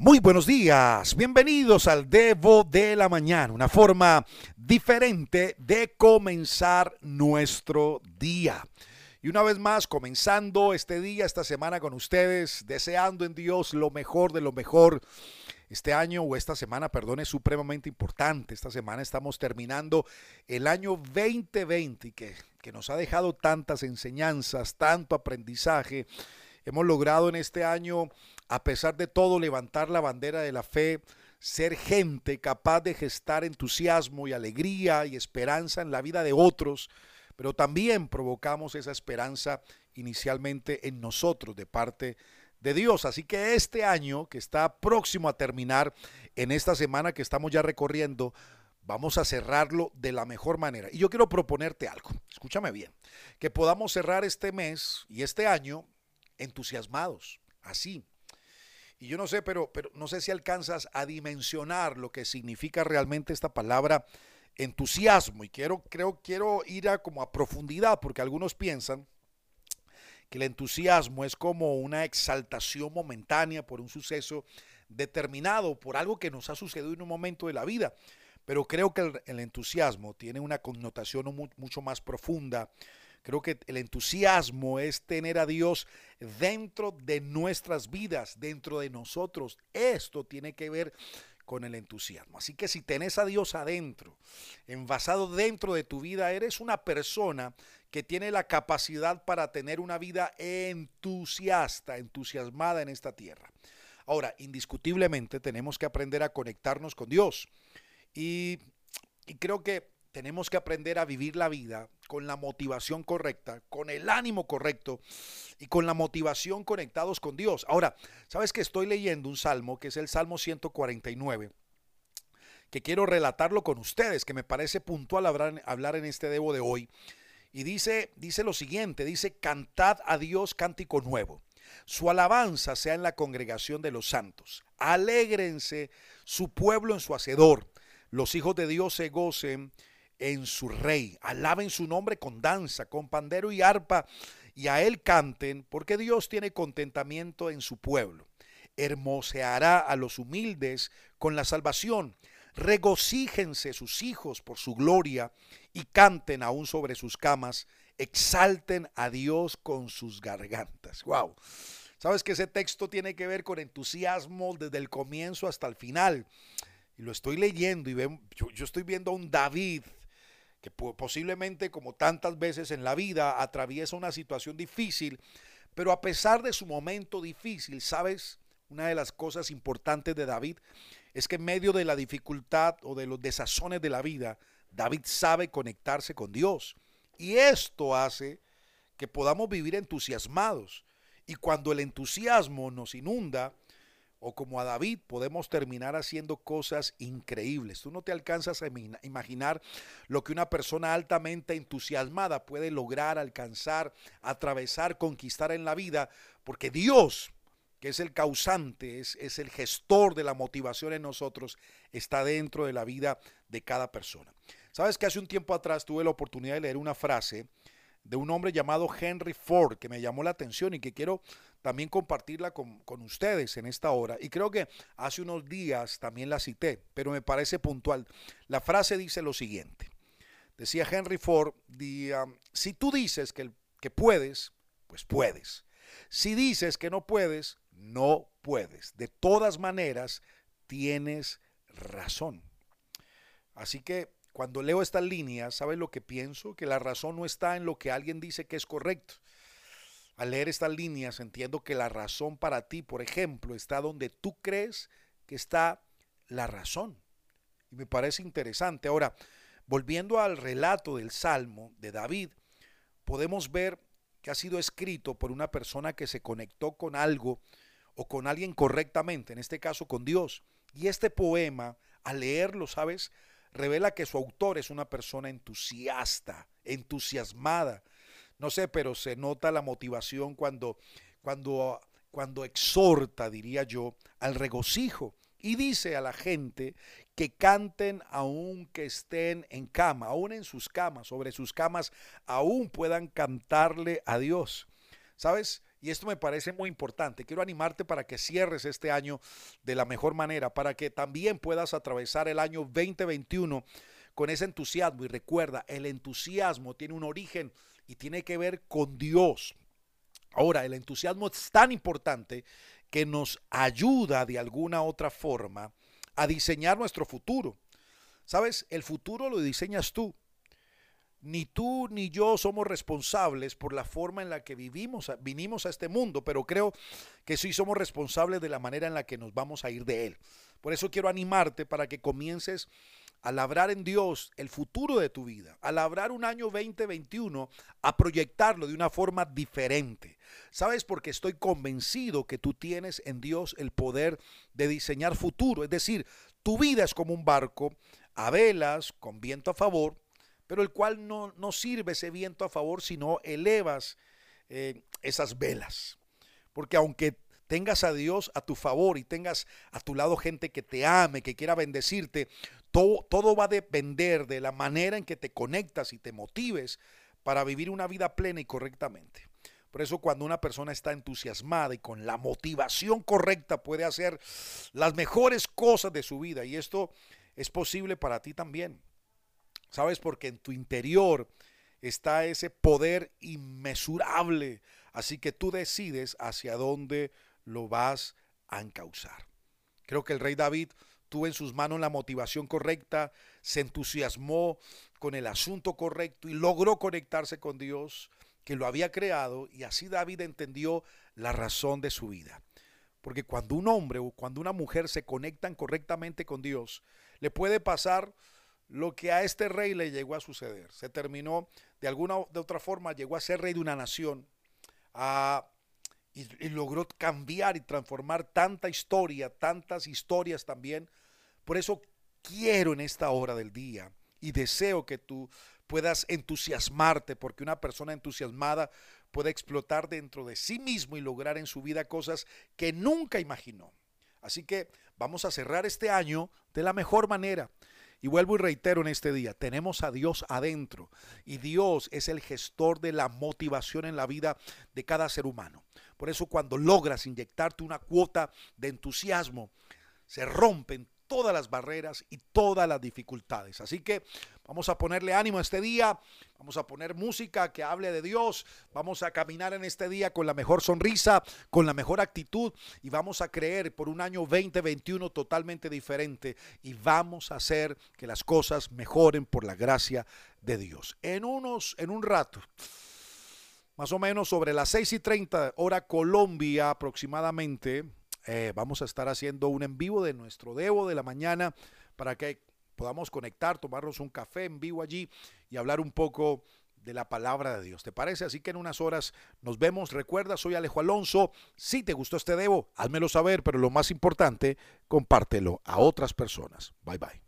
Muy buenos días, bienvenidos al Devo de la Mañana, una forma diferente de comenzar nuestro día. Y una vez más, comenzando este día, esta semana con ustedes, deseando en Dios lo mejor de lo mejor. Este año o esta semana, perdón, es supremamente importante. Esta semana estamos terminando el año 2020 que, que nos ha dejado tantas enseñanzas, tanto aprendizaje. Hemos logrado en este año a pesar de todo, levantar la bandera de la fe, ser gente capaz de gestar entusiasmo y alegría y esperanza en la vida de otros, pero también provocamos esa esperanza inicialmente en nosotros de parte de Dios. Así que este año que está próximo a terminar, en esta semana que estamos ya recorriendo, vamos a cerrarlo de la mejor manera. Y yo quiero proponerte algo, escúchame bien, que podamos cerrar este mes y este año entusiasmados, así, y yo no sé, pero, pero no sé si alcanzas a dimensionar lo que significa realmente esta palabra entusiasmo. Y quiero, creo, quiero ir a como a profundidad, porque algunos piensan que el entusiasmo es como una exaltación momentánea por un suceso determinado, por algo que nos ha sucedido en un momento de la vida. Pero creo que el, el entusiasmo tiene una connotación mucho más profunda Creo que el entusiasmo es tener a Dios dentro de nuestras vidas, dentro de nosotros. Esto tiene que ver con el entusiasmo. Así que si tenés a Dios adentro, envasado dentro de tu vida, eres una persona que tiene la capacidad para tener una vida entusiasta, entusiasmada en esta tierra. Ahora, indiscutiblemente tenemos que aprender a conectarnos con Dios. Y, y creo que tenemos que aprender a vivir la vida con la motivación correcta, con el ánimo correcto y con la motivación conectados con Dios. Ahora, ¿sabes que estoy leyendo un salmo que es el Salmo 149? que quiero relatarlo con ustedes, que me parece puntual hablar, hablar en este debo de hoy. Y dice, dice lo siguiente, dice, cantad a Dios cántico nuevo. Su alabanza sea en la congregación de los santos. Alégrense su pueblo en su hacedor. Los hijos de Dios se gocen en su rey. Alaben su nombre con danza, con pandero y arpa, y a él canten, porque Dios tiene contentamiento en su pueblo. Hermoseará a los humildes con la salvación. Regocíjense sus hijos por su gloria y canten aún sobre sus camas. Exalten a Dios con sus gargantas. Wow. Sabes que ese texto tiene que ver con entusiasmo desde el comienzo hasta el final. Y lo estoy leyendo y yo, estoy viendo a un David posiblemente como tantas veces en la vida atraviesa una situación difícil, pero a pesar de su momento difícil, ¿sabes? Una de las cosas importantes de David es que en medio de la dificultad o de los desazones de la vida, David sabe conectarse con Dios. Y esto hace que podamos vivir entusiasmados. Y cuando el entusiasmo nos inunda, o como a David podemos terminar haciendo cosas increíbles. Tú no te alcanzas a imaginar lo que una persona altamente entusiasmada puede lograr, alcanzar, atravesar, conquistar en la vida, porque Dios, que es el causante, es, es el gestor de la motivación en nosotros, está dentro de la vida de cada persona. Sabes que hace un tiempo atrás tuve la oportunidad de leer una frase de un hombre llamado Henry Ford que me llamó la atención y que quiero también compartirla con, ustedes en esta hora. Y creo que hace unos días también la cité, pero me parece puntual. La frase dice lo siguiente. Decía Henry Ford, um, si tú dices que, que puedes, pues puedes. Si dices que no puedes, no puedes. De todas maneras, tienes razón. Así que cuando leo estas líneas, ¿sabes lo que pienso? Que la razón no está en lo que alguien dice que es correcto. Al leer estas líneas entiendo que la razón para ti, por ejemplo, está donde tú crees que está la razón. Y me parece interesante. Ahora, volviendo al relato del Salmo de David, podemos ver que ha sido escrito por una persona que se conectó con algo o con alguien correctamente, en este caso con Dios. Y este poema, al leerlo, ¿sabes? Revela que su autor es una persona entusiasta, entusiasmada. No sé, pero se nota la motivación cuando, cuando, cuando exhorta, diría yo, al regocijo y dice a la gente que canten aún que estén en cama, aún en sus camas, sobre sus camas, aún puedan cantarle a Dios. ¿Sabes? Y esto me parece muy importante. Quiero animarte para que cierres este año de la mejor manera, para que también puedas atravesar el año 2021 con ese entusiasmo. Y recuerda, el entusiasmo tiene un origen y tiene que ver con Dios. Ahora, el entusiasmo es tan importante que nos ayuda de alguna otra forma a diseñar nuestro futuro. Sabes, el futuro lo diseñas tú. Ni tú ni yo somos responsables por la forma en la que vivimos, vinimos a este mundo, pero creo que sí somos responsables de la manera en la que nos vamos a ir de él. Por eso quiero animarte para que comiences a labrar en Dios el futuro de tu vida, a labrar un año 2021, a proyectarlo de una forma diferente. ¿Sabes? Porque estoy convencido que tú tienes en Dios el poder de diseñar futuro. Es decir, tu vida es como un barco a velas, con viento a favor, pero el cual no, no sirve ese viento a favor, sino elevas eh, esas velas. Porque aunque tengas a Dios a tu favor y tengas a tu lado gente que te ame, que quiera bendecirte, todo, todo va a depender de la manera en que te conectas y te motives para vivir una vida plena y correctamente. Por eso cuando una persona está entusiasmada y con la motivación correcta puede hacer las mejores cosas de su vida. Y esto es posible para ti también. ¿Sabes? Porque en tu interior está ese poder inmesurable. Así que tú decides hacia dónde lo vas a encauzar. Creo que el rey David tuvo en sus manos la motivación correcta, se entusiasmó con el asunto correcto y logró conectarse con Dios que lo había creado y así David entendió la razón de su vida. Porque cuando un hombre o cuando una mujer se conectan correctamente con Dios, le puede pasar lo que a este rey le llegó a suceder. Se terminó, de alguna de otra forma, llegó a ser rey de una nación y, y, logró cambiar y transformar tanta historia, tantas historias también. Por eso quiero en esta hora del día y deseo que tú puedas entusiasmarte, porque una persona entusiasmada puede explotar dentro de sí mismo y lograr en su vida cosas que nunca imaginó. Así que vamos a cerrar este año de la mejor manera. Y vuelvo y reitero en este día, tenemos a Dios adentro y Dios es el gestor de la motivación en la vida de cada ser humano. Por eso cuando logras inyectarte una cuota de entusiasmo, se rompen todas las barreras y todas las dificultades. Así que vamos a ponerle ánimo a este día, vamos a poner música que hable de Dios, vamos a caminar en este día con la mejor sonrisa, con la mejor actitud y vamos a creer por un año 2021 totalmente diferente y vamos a hacer que las cosas mejoren por la gracia de Dios. En unos, en un rato más o menos sobre las 6 y 30 hora Colombia aproximadamente, eh, vamos a estar haciendo un en vivo de nuestro Devo de la mañana para que podamos conectar, tomarnos un café en vivo allí y hablar un poco de la palabra de Dios. ¿Te parece? Así que en unas horas nos vemos. Recuerda, soy Alejo Alonso. Si te gustó este Devo, házmelo saber, pero lo más importante, compártelo a otras personas. Bye bye.